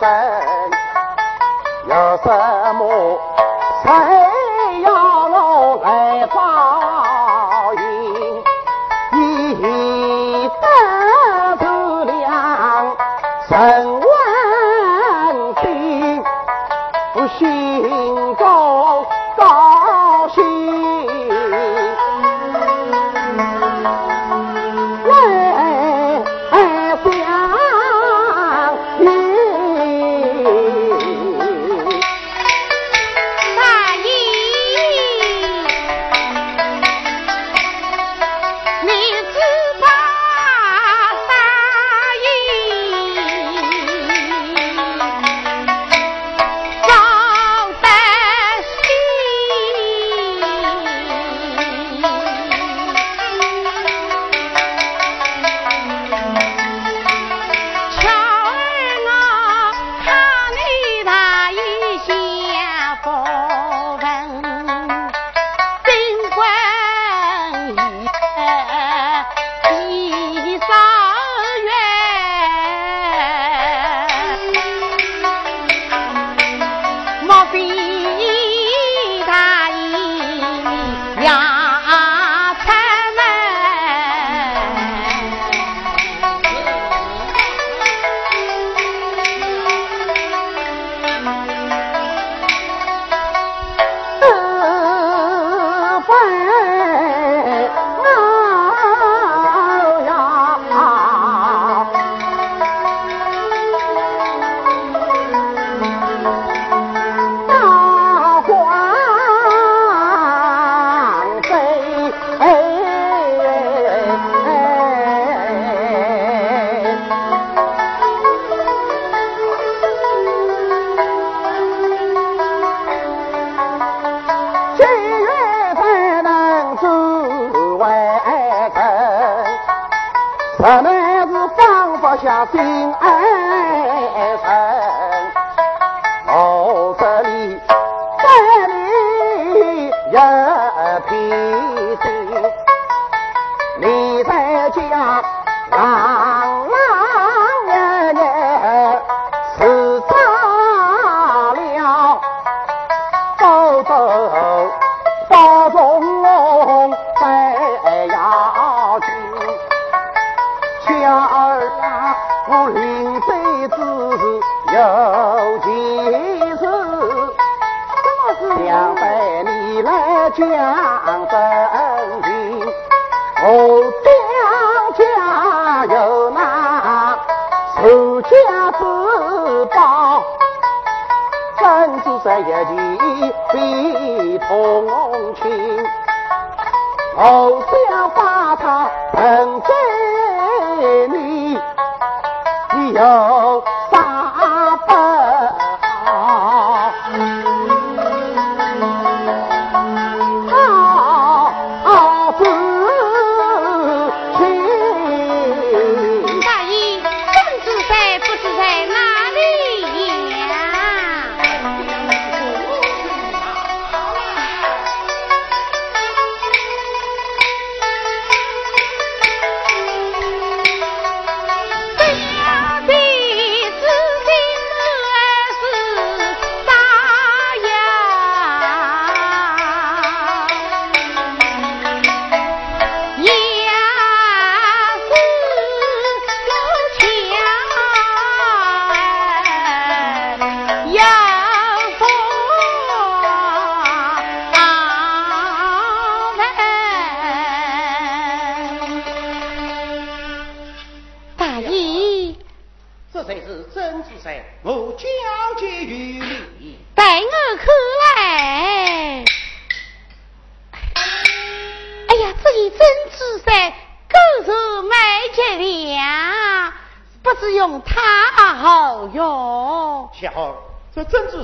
在有什么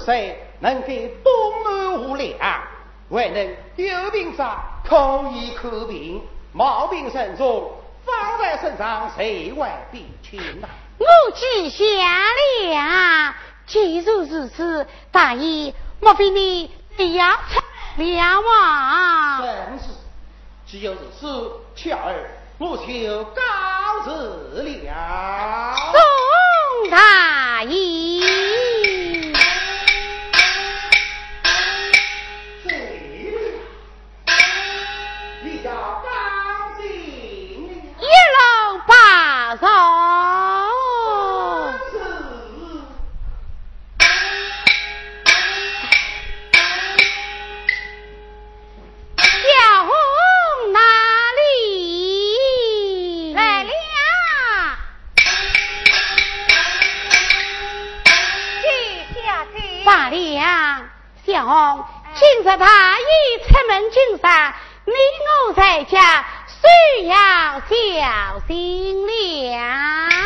这曾子山能给东南无粮，还能有病上可以看病，毛病深重放在身上，谁会比亲呐？我记下了。既如如此，大爷，莫非你要出了吗？正是。既有如此，巧儿，我就告辞了。宋大日他一出门经商，你我在家需要小心了。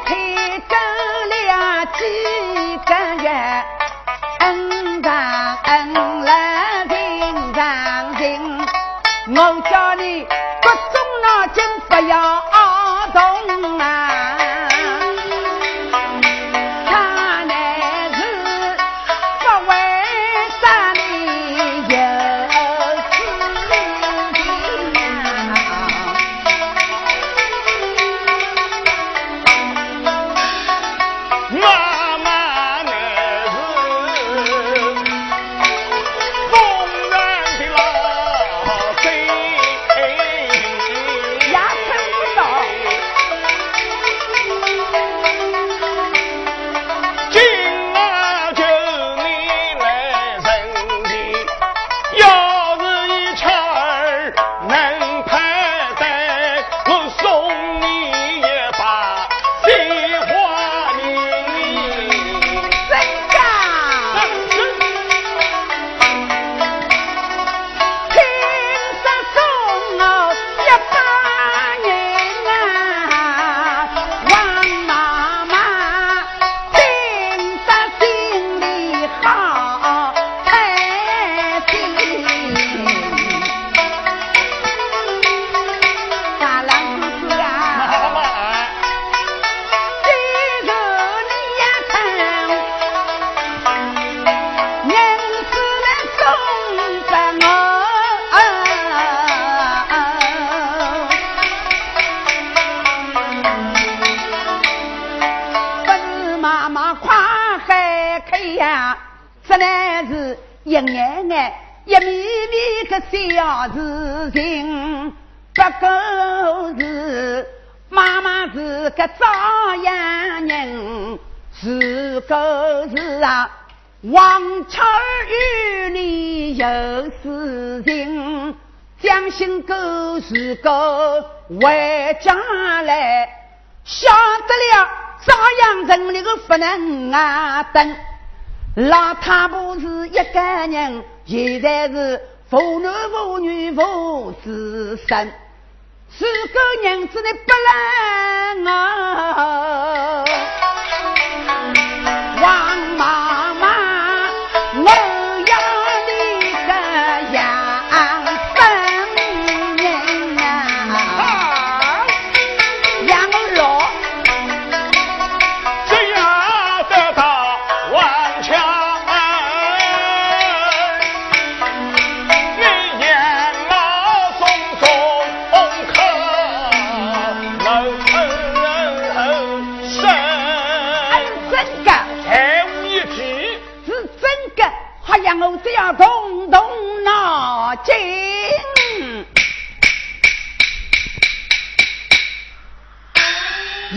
才走了几个月事情，不过是妈妈是个朝阳人，是个是啊，王巧儿与你有事情，将心狗是狗回家来，晓得了朝阳城里个不能啊等。老太婆是一个人，现在是妇男妇女妇子孙，四个娘子的不能啊，王妈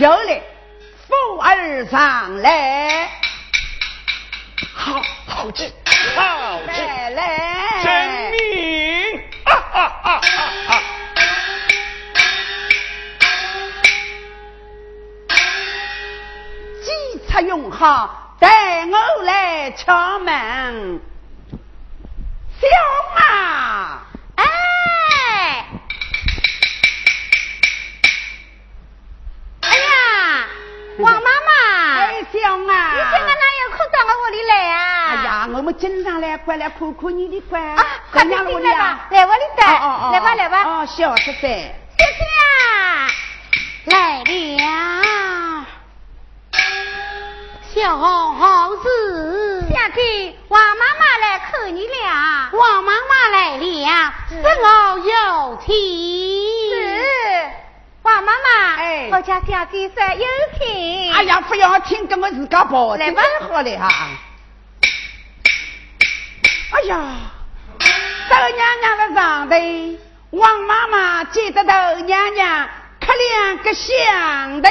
有嘞，富儿上来，好好吃，好吃，来来，真名，啊啊啊啊啊！计策用好，带我来敲门，小啊。王妈妈，哎，小啊，你今个哪有空到我屋里来啊？哎呀，我们经常来过来看看你的乖。啊，快进来吧，来屋里待。来吧来吧。哦，小侄子。小姐，来了。小红好事。小姐，王妈妈来看你了。王妈妈来了，是我有请。妈妈，哎，我家小姐说有请。哎呀，不要请，跟我自家报，来吧，好嘞哈。哎呀，豆娘娘的上头，王妈妈记得豆娘娘可两个相的。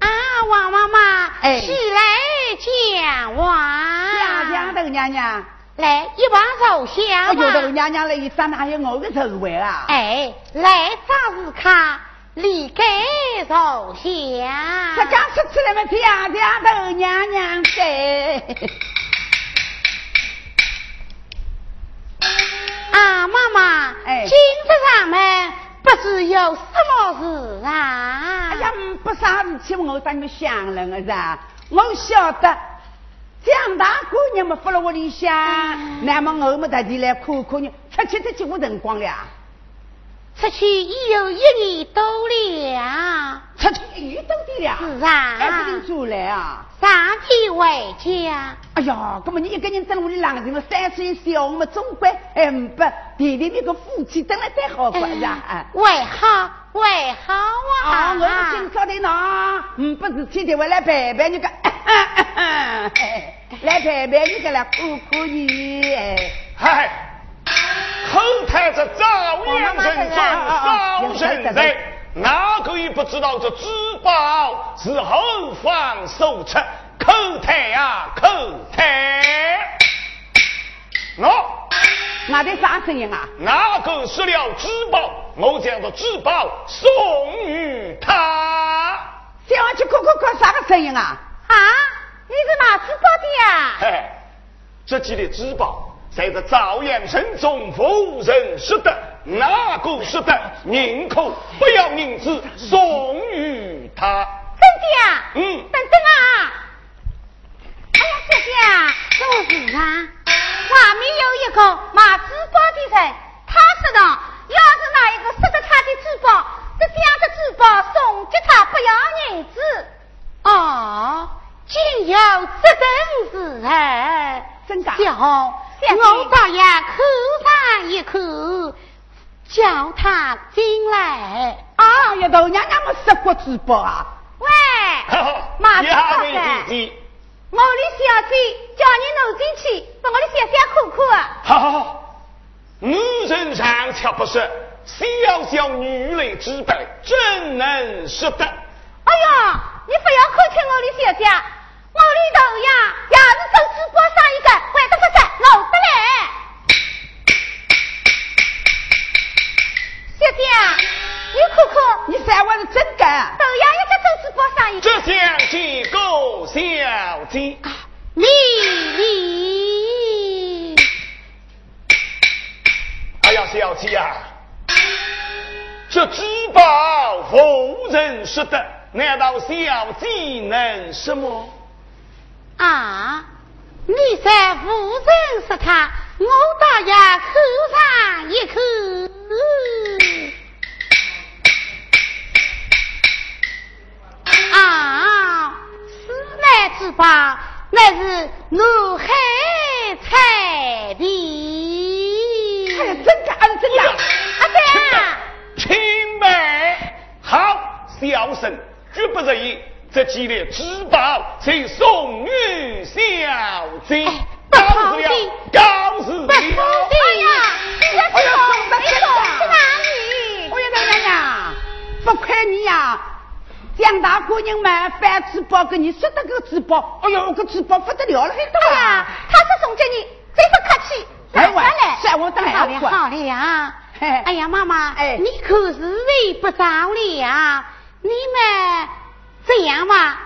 啊，王妈妈，哎，起来讲话。讲讲豆娘娘。来，一旁坐下。哎呦，豆娘娘来一张哪有我的座位啊？哎，来张氏卡，离开坐下。这刚说出来嘛，讲讲豆娘娘的。啊，妈妈，哎，今日上门不知有什么事啊？哎呀，不啥事情，我当个想人啊，是吧？我晓得。蒋大姑娘们不了我里向，那么我们特地来看看你，出去得几个辰光了？出去已有一年多了。出去一年多的了？是啊。还不能出来啊？上天回家。哎呀，那么你一个人在屋里啷个地方？三岁小，我们总归哎不，弟弟那个夫妻等了再好过是啊？为好为好啊！啊，我是今朝的呢，嗯，不是天天回来陪陪你个。来陪陪你个来哭哭你，嗨，后台这赵阳人尊少神在，哪个也不知道这珠宝是后方所出，口台呀口台，喏，哪的啥声音啊？哪个失了珠宝，我将这珠宝送与他。小王去哭哭哭，啥个声音啊？啊，你是哪珠宝的呀？嘿，这几粒珠宝在这赵阳城中无人识得，哪个识得，宁可不要银子送与他。真的啊？嗯。等等啊！哎呀，小姐啊，什么事啊？外面有一个卖珠宝的人，他说道，要是哪一个识得他的珠宝，就将这珠宝送给他，不要银子。哦。竟有这等事哎！真的，小红，我倒要口上一口，叫他进来。啊呀，豆娘娘们识国之宝啊！喂，马子大人，我的小姐叫你弄进去，把我的小姐苦苦。好好好，女人常巧不识，小小女人之辈，怎能识得？哎呀，你不要客气，我的小姐。我的头呀，也是从珠宝上一个，坏得不散，老得来。小姐，你看看，你这话是真的。头呀，一个从珠宝上一。这小姐，你。哎呀，小姐呀，这珠宝无人说得，难道小姐能什么？啊，你在无人识他，我倒要喝上一口。啊，此乃之宝，乃是南海彩地。哎呀，真的，俺真的，阿三，清白，好，小生绝不日意。这几粒珠宝，才送与小姐。告辞了，告辞了。哎呀，是送没送去哪里？哎呀，娘娘，不亏你呀！蒋大姑娘们翻珠宝给你说的个珠宝，哎呦，个珠宝不得了了，还多啊！他是送给你，真不客气。来来，算我当好了好了呀！哎呀，妈妈，哎，你可是为不着了呀，你们。这样吧，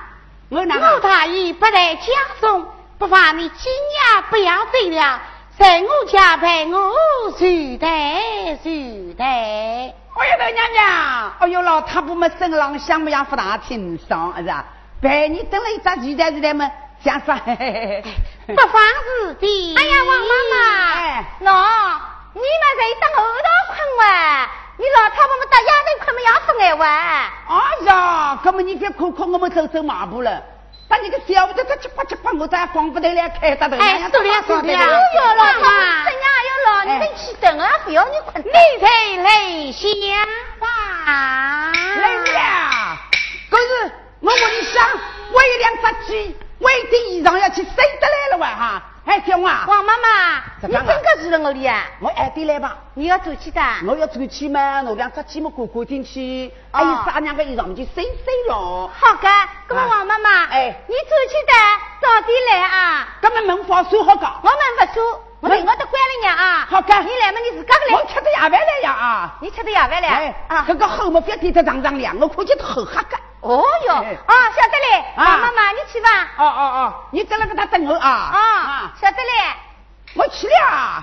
我大姨不在家中，不妨你今夜不要走了，在我家陪我睡待睡待。哎呀，老娘娘，哎呦，老太婆们身朗想不想不大清爽是吧？陪你等了一只鸡蛋，鸡蛋们想啥？不妨事的。哎呀，王妈妈，喏，你们在等后头困哇？你老太婆们到丫头困么样子爱玩？哎呀，哥们你别哭哭，我们走走马步了。把你个小子他七八七八，我咋光不得了，开大头。哎，走了走了。哎呦，老妈妈，这伢有老人去等啊，不要你困。你才来想吧。来了，可是我问你想，我有两只鸡，我一件衣裳要去谁得来了哇哈？哎，小王，王妈妈，你真个住在我里啊？我挨得来吧？你要走去的？我要走去嘛，我两只鸡么过过进去，还有三两个衣裳就洗洗了。好的，那么王妈妈，哎，你走去的早点来啊。那么门房锁好搞？我们不锁，我我都关了呢啊。好的，你来嘛，你自个来。我吃的夜饭来呀啊！你吃的夜饭来？哎啊，这个后么别点得长长亮，我估计都好黑个。哦哟，啊，晓得嘞，王妈妈，你去吧。哦哦哦，你在那个他等我啊。啊，晓得嘞，我去了。哎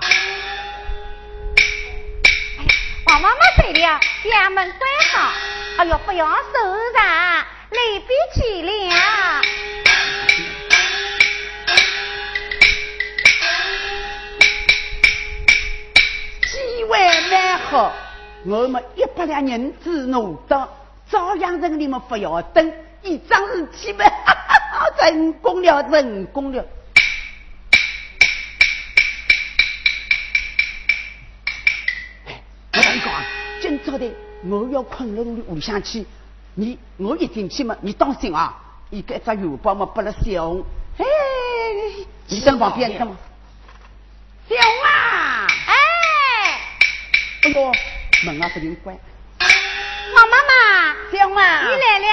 王妈妈走了，家门关好。哎呦，不要受伤，来别去了。几万蛮好，我们一百两银子弄到。朝阳人，你们不要等，一桩事体嘛，成功了，成功了。我跟你讲啊，今朝的我要困了屋里向去，你我一进去嘛，你当心啊，一个一只油包嘛不了小红，哎，你等旁边的嘛，小红啊，哎，哎呦，门啊不能关。小嘛，你来了。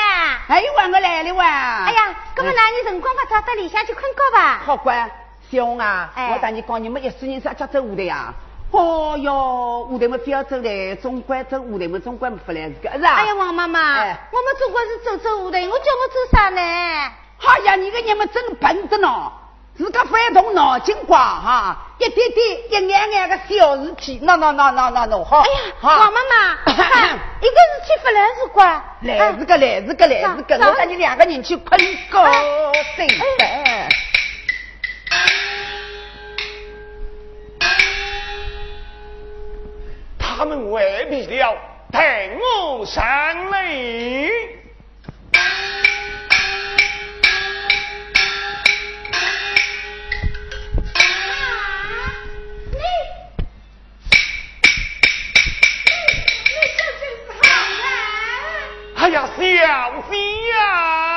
哎呦，我来了哇！哎呀，哥们，那你辰光不早，到里向去困觉吧。好乖，小红啊，我带你讲，你们一四年啥叫走舞台呀？哦哟，舞台们不要走嘞，总归走舞台们总归不来是个，是啊。哎呀，王妈妈，我们总归是走走舞台，我叫我走啥呢？哎呀，你个娘们真笨的呢。自个翻动脑筋瓜哈，一点点一眼眼的小事体，那那那那那弄好。哎呀，王妈妈，一个事体不来是瓜，来是个来是个来是个，我带你两个人去困觉，对的。他们未必了，带我上来。小鸡呀！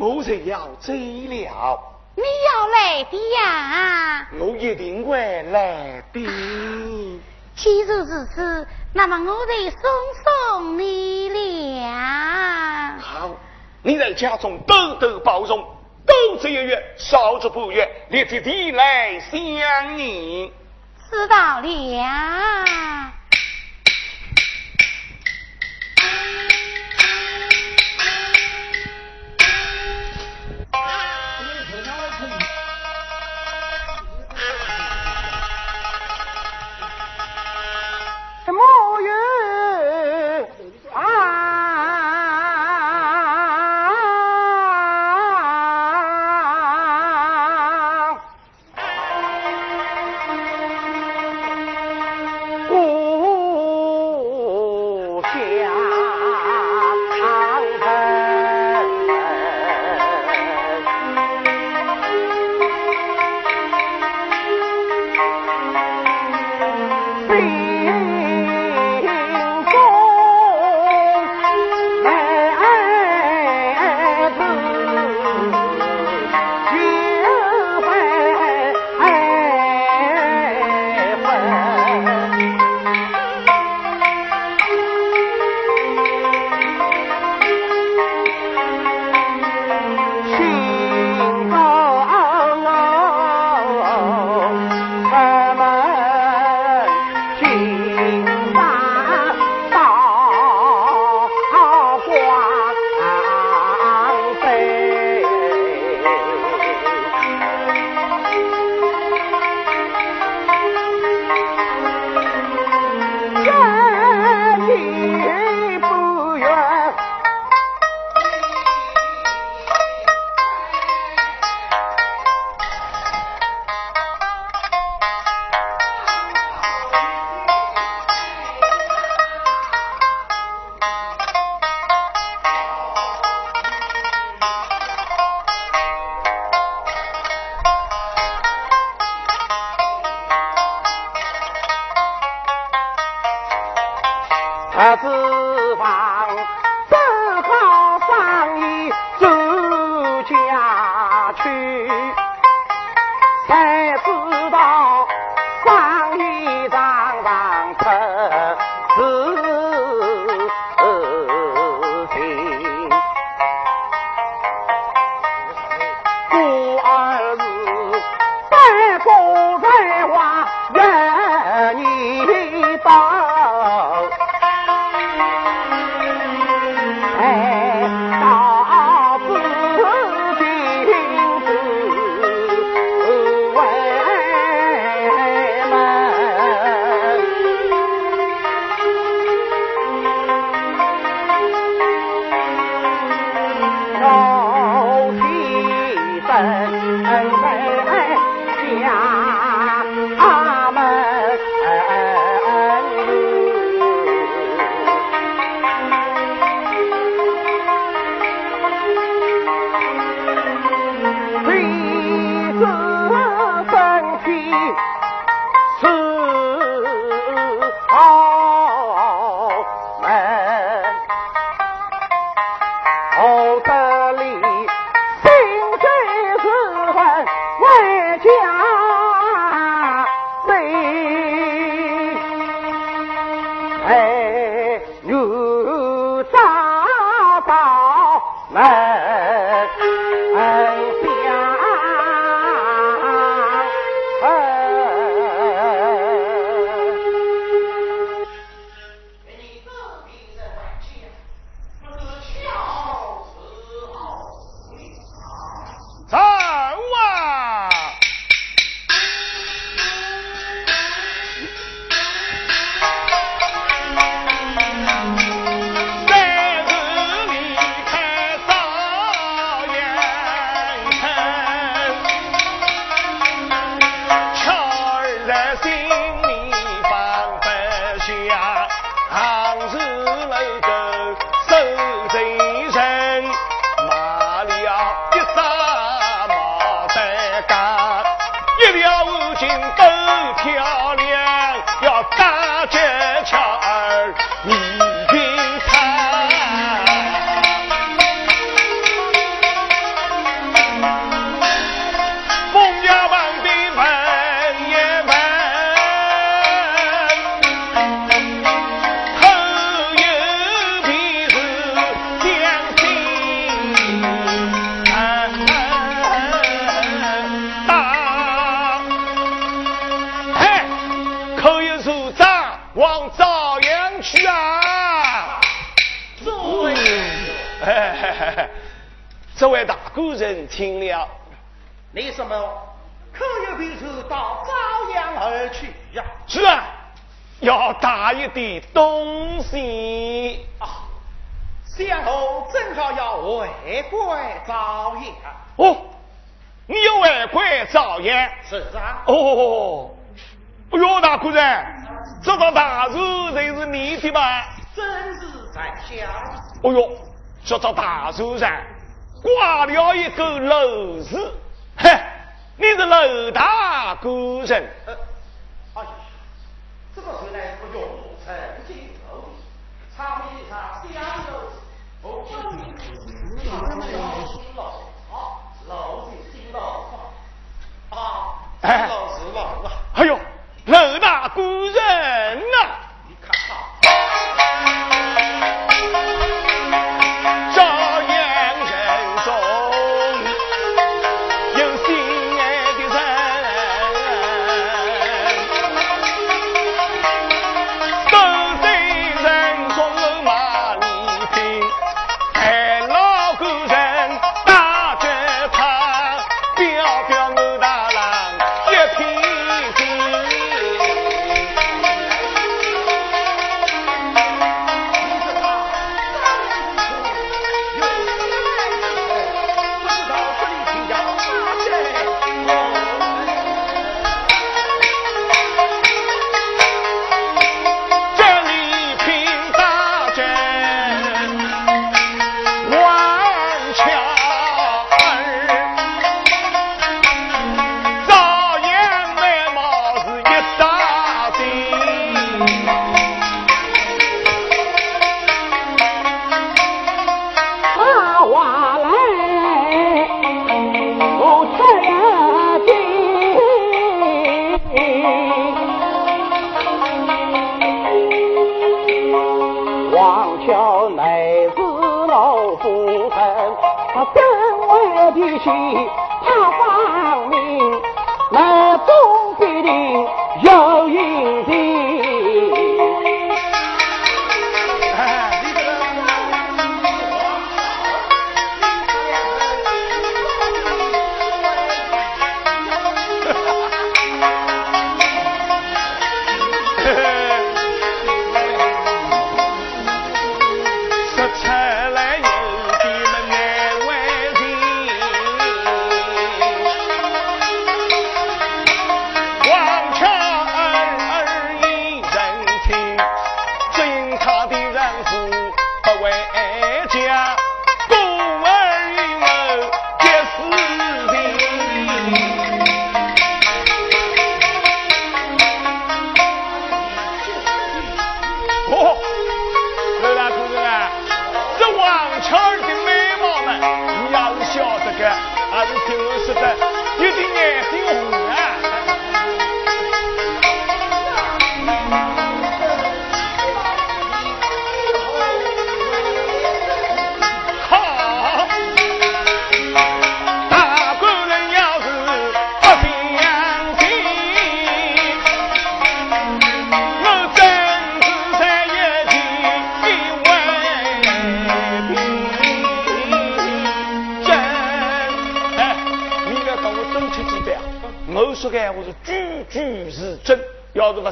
我就要走了。你要来的呀？我一定会来的。既如如此，那么我得送送你了。好。你在家中多多保重，多这一月，少则不月，立即地来相迎。知道了。你什么可有别处到朝阳而去呀？是啊，要带一点东西啊。相公正好要回归朝阳。哦，你要外拐早宴？是啊。哦，哎呦，大古人，这桩大事真是你的吧？真是在下。哎呦，这桩大事噻。挂了一个楼字，嘿，你是老大古人。哎呀，这个回来不用成金楼，场面上香油，哦，场面上新楼啊，楼是新楼啊，新楼是楼啊。哎呦，老大古人呐！他身为弟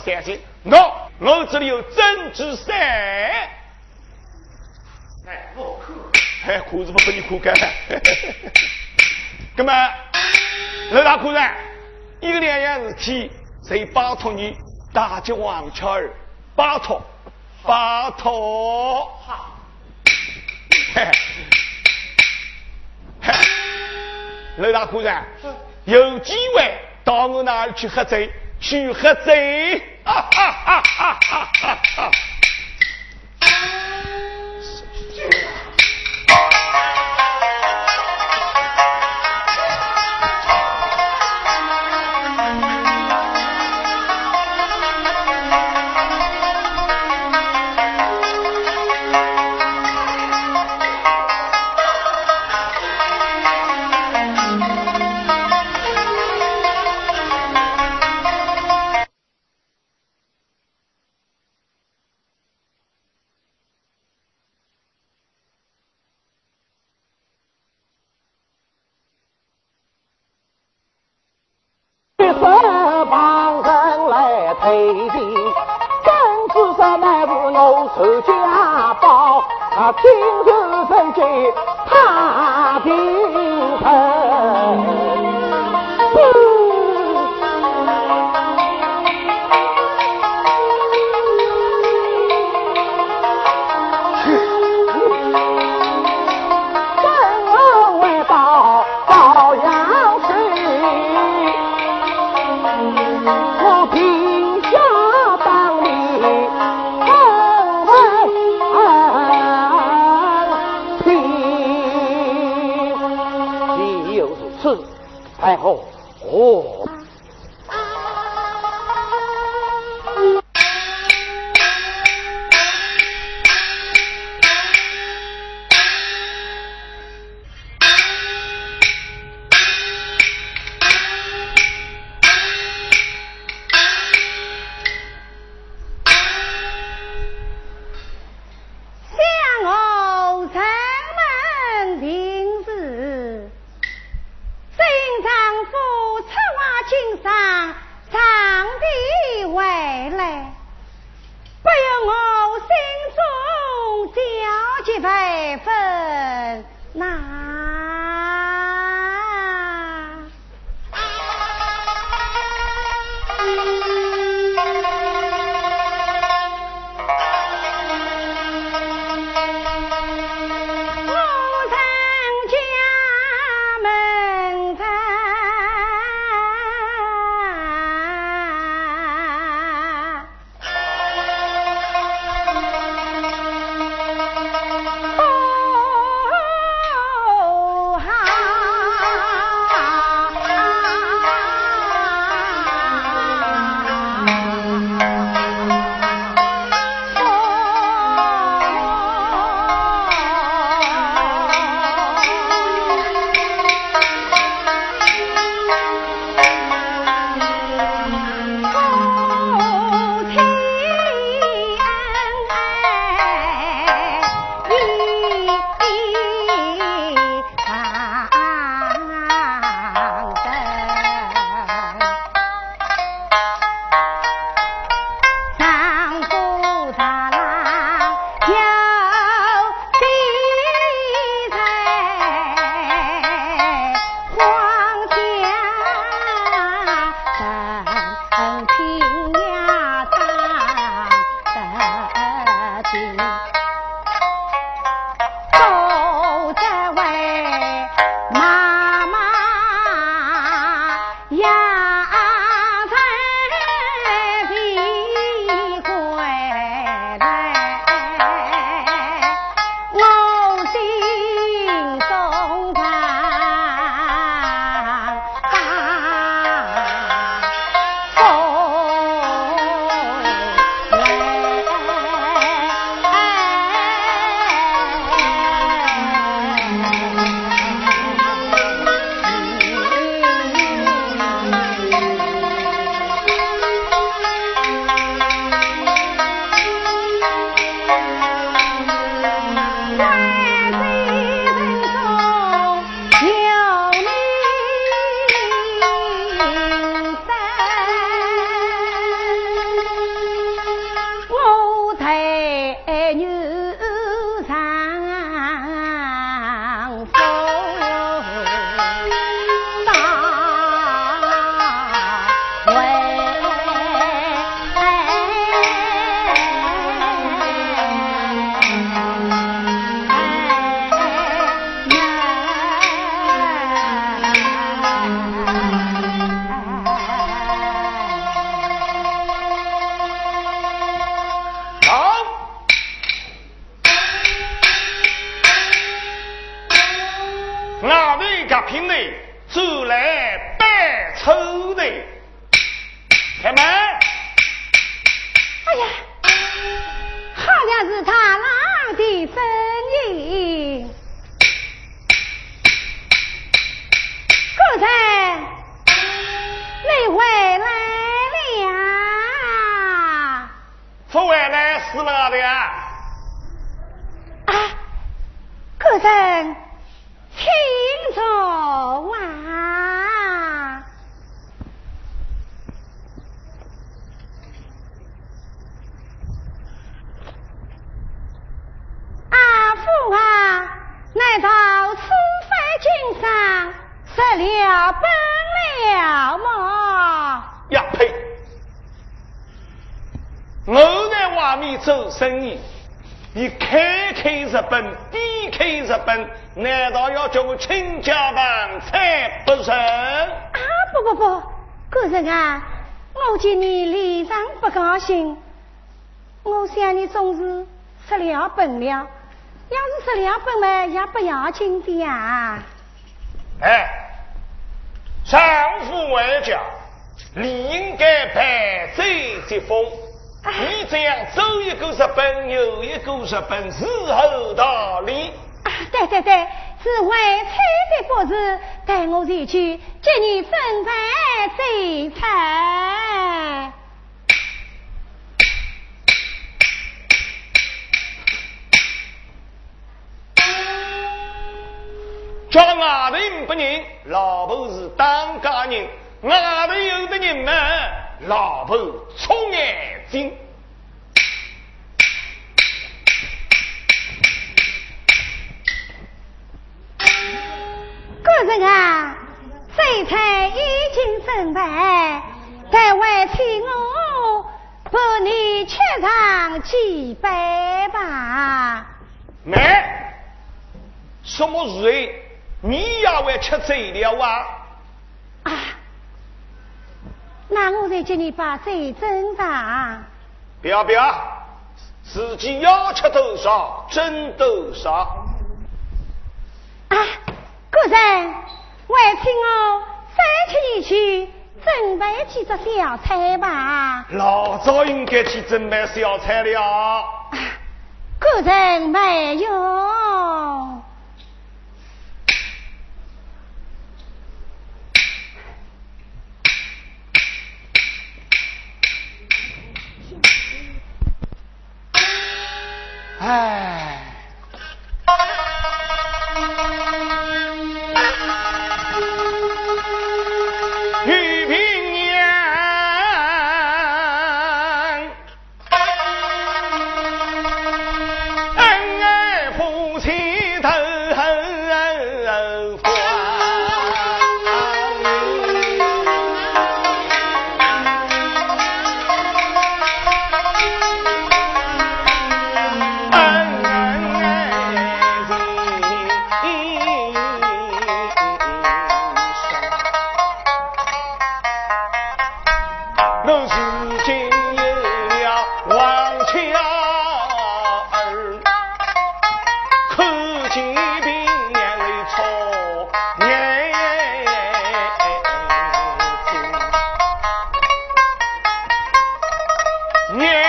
相信，喏，我这里有针之伞。哎，我哭，哎，裤子不被你哭干了。那么，刘大夫人，一个两样事体，谁拜托你打击王巧儿？拜托，拜托。好。嘿，嘿，刘大夫人，有机会到我那儿去喝醉，去喝醉。四太后哦开门。哎呀，好像是他的身影，刚才没来了。不回来死了的。啊，刚才听说啊。上失了本了吗？呀呸！我在外面做生意，你开开日本，低开日本，难道要叫我倾家荡产不成？啊不不不，个人啊，我见你脸上不高兴，我想你总是失了本了，要是失了本嘛，也不要紧的呀。哎，丈夫外家，理应该百岁接风。你这样走一个日本，又一个日本，是何道理。啊，对对对，是为财的不是带我前去，接你分饭最菜。叫外头不认，老婆是当家人，外头有的人嘛，老婆冲眼睛。个人啊，这菜已经准备，待会请我陪你吃上几杯吧。没，什么事？你也会吃醉了啊？啊，那我再叫你把嘴斟上。不要不要，自己要吃多少斟多少。啊，个人，还请我再去一去准备几只小菜吧。老早应该去准备小菜了。啊，个人没有。Yeah.